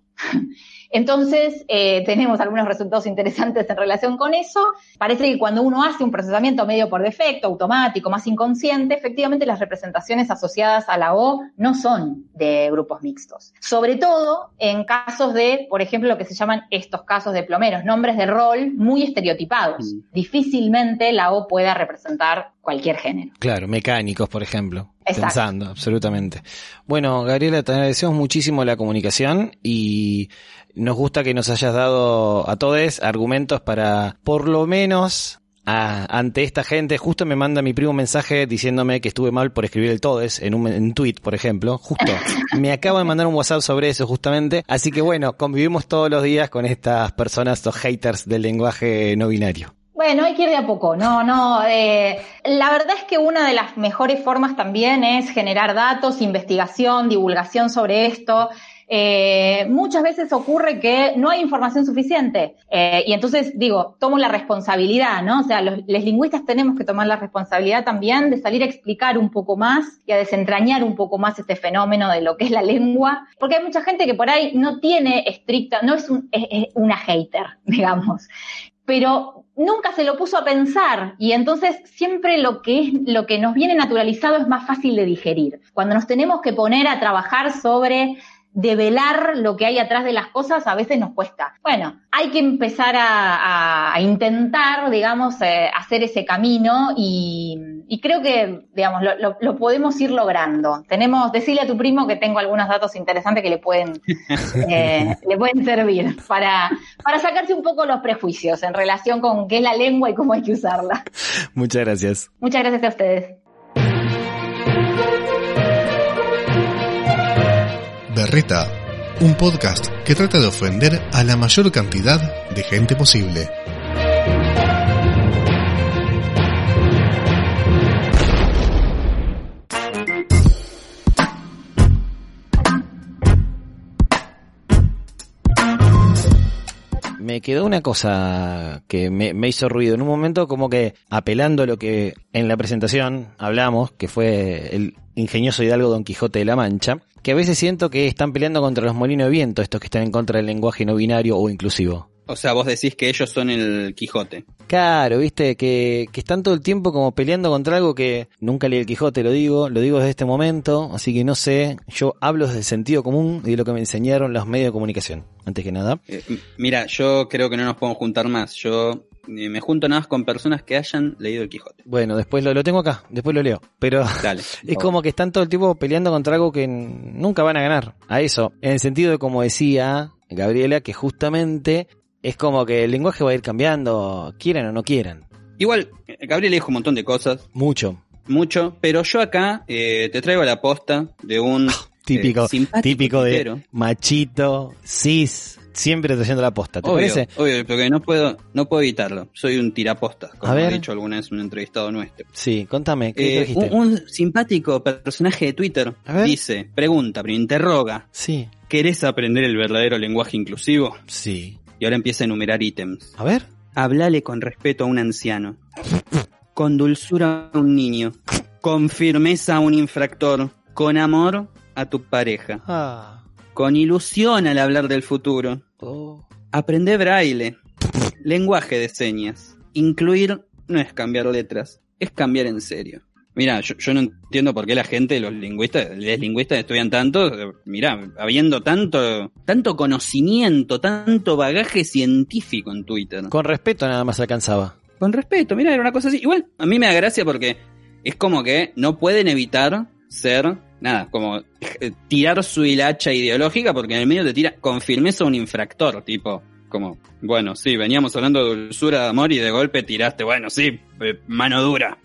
Entonces, eh, tenemos algunos resultados interesantes en relación con eso. Parece que cuando uno hace un procesamiento medio por defecto, automático, más inconsciente, efectivamente las representaciones asociadas a la O no son de grupos mixtos. Sobre todo en casos de, por ejemplo, lo que se llaman estos casos de plomeros, nombres de rol muy estereotipados. Mm. Difícilmente la O pueda representar cualquier género. Claro, mecánicos, por ejemplo. Exacto. Pensando, absolutamente. Bueno, Gabriela, te agradecemos muchísimo la comunicación y nos gusta que nos hayas dado a todos argumentos para, por lo menos, ante esta gente. Justo me manda mi primo un mensaje diciéndome que estuve mal por escribir el todes en un, en un tweet, por ejemplo. Justo. me acaba de mandar un WhatsApp sobre eso, justamente. Así que bueno, convivimos todos los días con estas personas, estos haters del lenguaje no binario. Bueno, hay que ir de a poco, no, no. eh, la verdad es que una de las mejores formas también es generar datos, investigación, divulgación sobre esto. Eh, muchas veces ocurre que no hay información suficiente eh, y entonces digo, tomo la responsabilidad, ¿no? O sea, los, lingüistas tenemos que tomar la responsabilidad también de salir a explicar un poco más y a desentrañar un poco más este fenómeno de lo que es la lengua, porque hay mucha gente que por ahí no tiene estricta, no es, un- es- es una hater, digamos pero nunca se lo puso a pensar y entonces siempre lo que es lo que nos viene naturalizado es más fácil de digerir. Cuando nos tenemos que poner a trabajar sobre develar lo que hay atrás de las cosas a veces nos cuesta. Bueno, hay que empezar a, a intentar, digamos, eh, hacer ese camino y, y creo que, digamos, lo, lo, lo, podemos ir logrando. Tenemos, decirle a tu primo que tengo algunos datos interesantes que le pueden, eh, le pueden servir para, para sacarse un poco los prejuicios en relación con qué es la lengua y cómo hay que usarla. Muchas gracias. Muchas gracias a ustedes. Berreta, un podcast que trata de ofender a la mayor cantidad de gente posible. Me quedó una cosa que me, hizo ruido. En un momento como que apelando a lo que en la presentación hablamos, que fue el ingenioso hidalgo Don Quijote de la Mancha, que a veces siento que están peleando contra los molinos de viento, estos que están en contra del lenguaje no binario o inclusivo. O sea, vos decís que ellos son el Quijote. Claro, viste, que, que están todo el tiempo como peleando contra algo que nunca leí el Quijote, lo digo, lo digo desde este momento, así que no sé, yo hablo desde el sentido común y de lo que me enseñaron los medios de comunicación, antes que nada. Eh, mira, yo creo que no nos podemos juntar más, yo eh, me junto nada más con personas que hayan leído el Quijote. Bueno, después lo, lo tengo acá, después lo leo, pero Dale, es como que están todo el tiempo peleando contra algo que nunca van a ganar, a eso, en el sentido de como decía Gabriela, que justamente es como que el lenguaje va a ir cambiando, quieran o no quieran. Igual, Gabriel dijo un montón de cosas. Mucho. Mucho, pero yo acá eh, te traigo la posta de un... típico, eh, típico de machito, cis, siempre trayendo la posta, ¿te obvio, parece? Obvio, porque no puedo, no puedo evitarlo. Soy un tiraposta, como ha dicho alguna vez un entrevistado nuestro. Sí, contame, ¿qué Eh, un, un simpático personaje de Twitter dice, pregunta, pero interroga, Sí, ¿querés aprender el verdadero lenguaje inclusivo? sí. Y ahora empieza a enumerar ítems. A ver. Hablale con respeto a un anciano. Con dulzura a un niño. Con firmeza a un infractor. Con amor a tu pareja. Ah. Con ilusión al hablar del futuro. Oh. Aprende braille. Lenguaje de señas. Incluir no es cambiar letras, es cambiar en serio. Mira, yo, yo no entiendo por qué la gente, los lingüistas, los lingüistas estudian tanto. Mira, habiendo tanto, tanto conocimiento, tanto bagaje científico en Twitter. Con respeto nada más alcanzaba. Con respeto, mira, era una cosa así. Igual, a mí me da gracia porque es como que no pueden evitar ser, nada, como eh, tirar su hilacha ideológica porque en el medio te tira con firmeza un infractor, tipo, como, bueno, sí, veníamos hablando de dulzura de amor y de golpe tiraste, bueno, sí, eh, mano dura.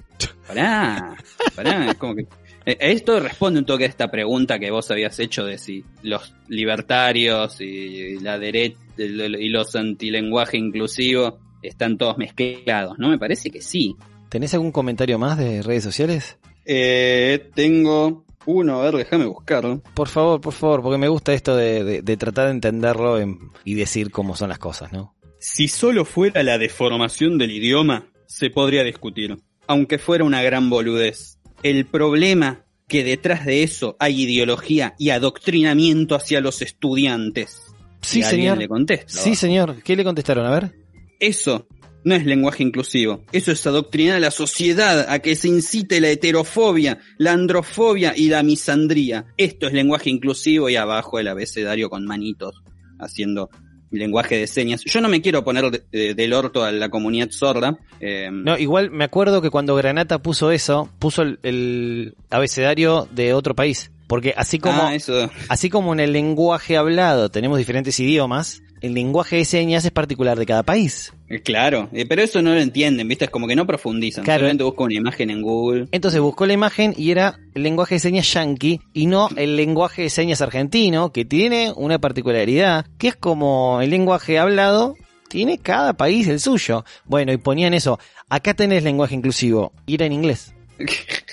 Pará, pará, es como que... eh, Esto responde un toque a esta pregunta que vos habías hecho de si los libertarios y la derecha y los antilenguaje inclusivo están todos mezclados, ¿no? Me parece que sí. ¿Tenés algún comentario más de redes sociales? Eh, tengo uno, a ver, déjame buscarlo. Por favor, por favor, porque me gusta esto de, de- de tratar de entenderlo en- y decir cómo son las cosas, ¿no? Si solo fuera la deformación del idioma, se podría discutir, aunque fuera una gran boludez. El problema que detrás de eso hay ideología y adoctrinamiento hacia los estudiantes. Sí, señor. le contesta. Sí, señor. ¿Qué le contestaron? A ver. Eso no es lenguaje inclusivo. Eso es adoctrinar a la sociedad a que se incite la heterofobia, la androfobia y la misandría. Esto es lenguaje inclusivo y abajo el abecedario con manitos haciendo lenguaje de señas. Yo no me quiero poner de- de- del orto a la comunidad sorda. eh, No, igual me acuerdo que cuando Granata puso eso, puso el, el abecedario de otro país. Porque así como, ah, eso. así como en el lenguaje hablado tenemos diferentes idiomas, el lenguaje de señas es particular de cada país. eh, Claro, eh, pero eso no lo entienden, ¿viste? Es como que no profundizan. Claro. Solamente buscan una imagen en Google. Entonces buscó la imagen y era el lenguaje de señas yankee y no el lenguaje de señas argentino, que tiene una particularidad, que es como el lenguaje hablado, tiene cada país el suyo. Bueno, y ponían eso, acá tenés lenguaje inclusivo, y era en inglés.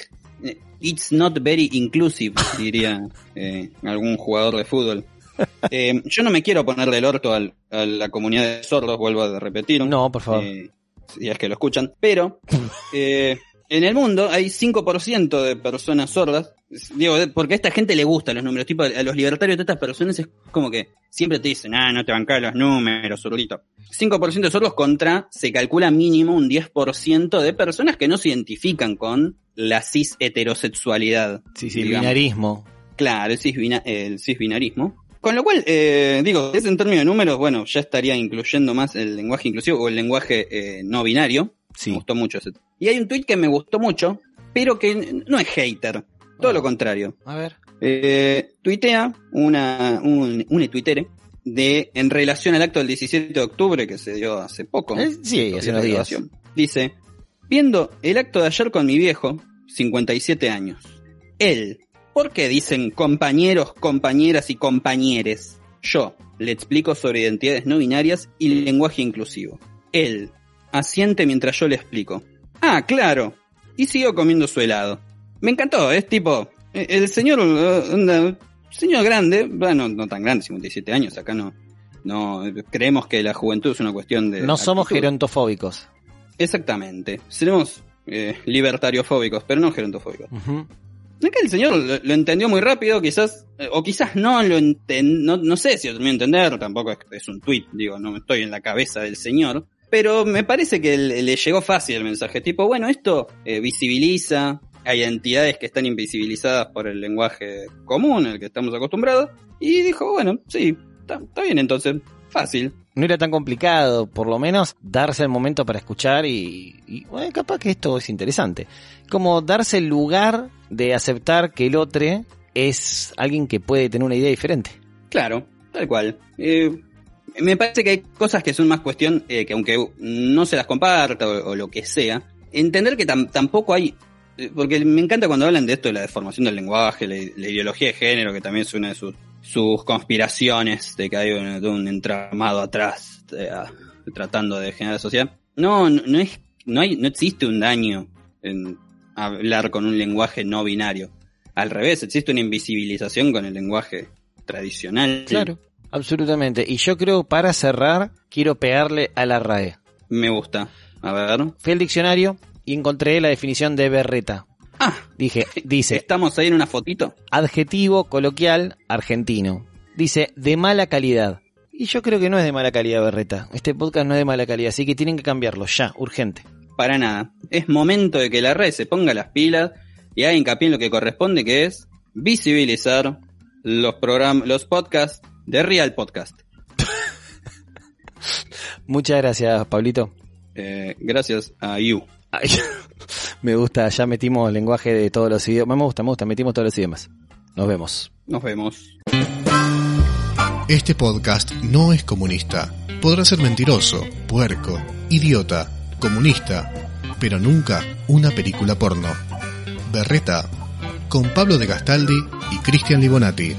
It's not very inclusive, diría eh, algún jugador de fútbol. Eh, yo no me quiero poner del orto al- a la comunidad de sordos, vuelvo a repetir. No, por favor. Eh, si es que lo escuchan. Pero eh, en el mundo hay 5% de personas sordas. Digo, porque a esta gente le gustan los números. Tipo, a los libertarios de estas personas es como que siempre te dicen, ah, no te bancás los números, sordito. 5% de sordos contra, se calcula mínimo un 10% de personas que no se identifican con la cis heterosexualidad. Sí, sí, digamos. binarismo. Claro, el, cisbina- el cisbinarismo. Con lo cual, eh, digo, es en términos de números, bueno, ya estaría incluyendo más el lenguaje inclusivo o el lenguaje eh, no binario. Sí. Me gustó mucho ese. Y hay un tweet que me gustó mucho, pero que no es hater. Todo lo contrario. A ver. Eh, tuitea una, un, un tuitere de, en relación al acto del 17 de octubre que se dio hace poco. Eh, sí, hace unos días. Dice, viendo el acto de ayer con mi viejo, 57 años. Él, ¿por qué dicen compañeros, compañeras y compañeres? Yo le explico sobre identidades no binarias y lenguaje inclusivo. Él, asiente mientras yo le explico. Ah, claro. Y sigo comiendo su helado. Me encantó, es tipo, eh, el señor, eh, señor grande, bueno, no tan grande, 57 años, acá no, no, creemos que la juventud es una cuestión de... No somos gerontofóbicos. Exactamente, seremos eh, libertariofóbicos, pero no gerontofóbicos. Ujú. Acá el señor lo, entendió muy rápido, quizás, eh, o quizás no lo enten, no, no sé si lo terminó de entender, tampoco es, es un tweet, digo, no estoy en la cabeza del señor, pero me parece que le, le llegó fácil el mensaje, tipo, bueno, esto eh, visibiliza, hay entidades que están invisibilizadas por el lenguaje común, el que estamos acostumbrados, y dijo, bueno, sí, está, bien entonces, fácil. No era tan complicado, por lo menos, darse el momento para escuchar y, y, bueno, capaz que esto es interesante. Como darse el lugar de aceptar que el otro es alguien que puede tener una idea diferente. Claro, tal cual. Eh, me parece que hay cosas que son más cuestión eh, que aunque no se las comparta o, lo que sea, entender que tam- tampoco hay, eh, porque me encanta cuando hablan de esto de la deformación del lenguaje, la, ideología de género, que también es una de sus, sus conspiraciones, de que hay un, entramado atrás tratando de generar sociedad. No, no, no es, no hay, no existe un daño en hablar con un lenguaje no binario. Al revés, existe una invisibilización con el lenguaje tradicional. Absolutamente. Y yo creo, para cerrar, quiero pegarle a la RAE. Me gusta. A ver. Fui al diccionario y encontré la definición de berreta. Ah, Dije, dice, estamos ahí en una fotito. adjetivo coloquial argentino. Dice, de mala calidad. Y yo creo que no es de mala calidad, Berreta. Este podcast no es de mala calidad, así que tienen que cambiarlo ya, urgente. Para nada. Es momento de que la red se ponga las pilas y haga hincapié en lo que corresponde, que es visibilizar los programas, los podcasts de Real Podcast. Muchas gracias, Pablito. Eh, gracias a You. Ay, me gusta, ya metimos el lenguaje de todos los idiomas. Me gusta, me gusta, metimos todos los idiomas. Nos vemos. Nos vemos. Este podcast no es comunista. Podrá ser mentiroso, puerco, idiota, comunista, pero nunca una película porno. Berreta, con Pablo de Gastaldi y Cristian Libonati.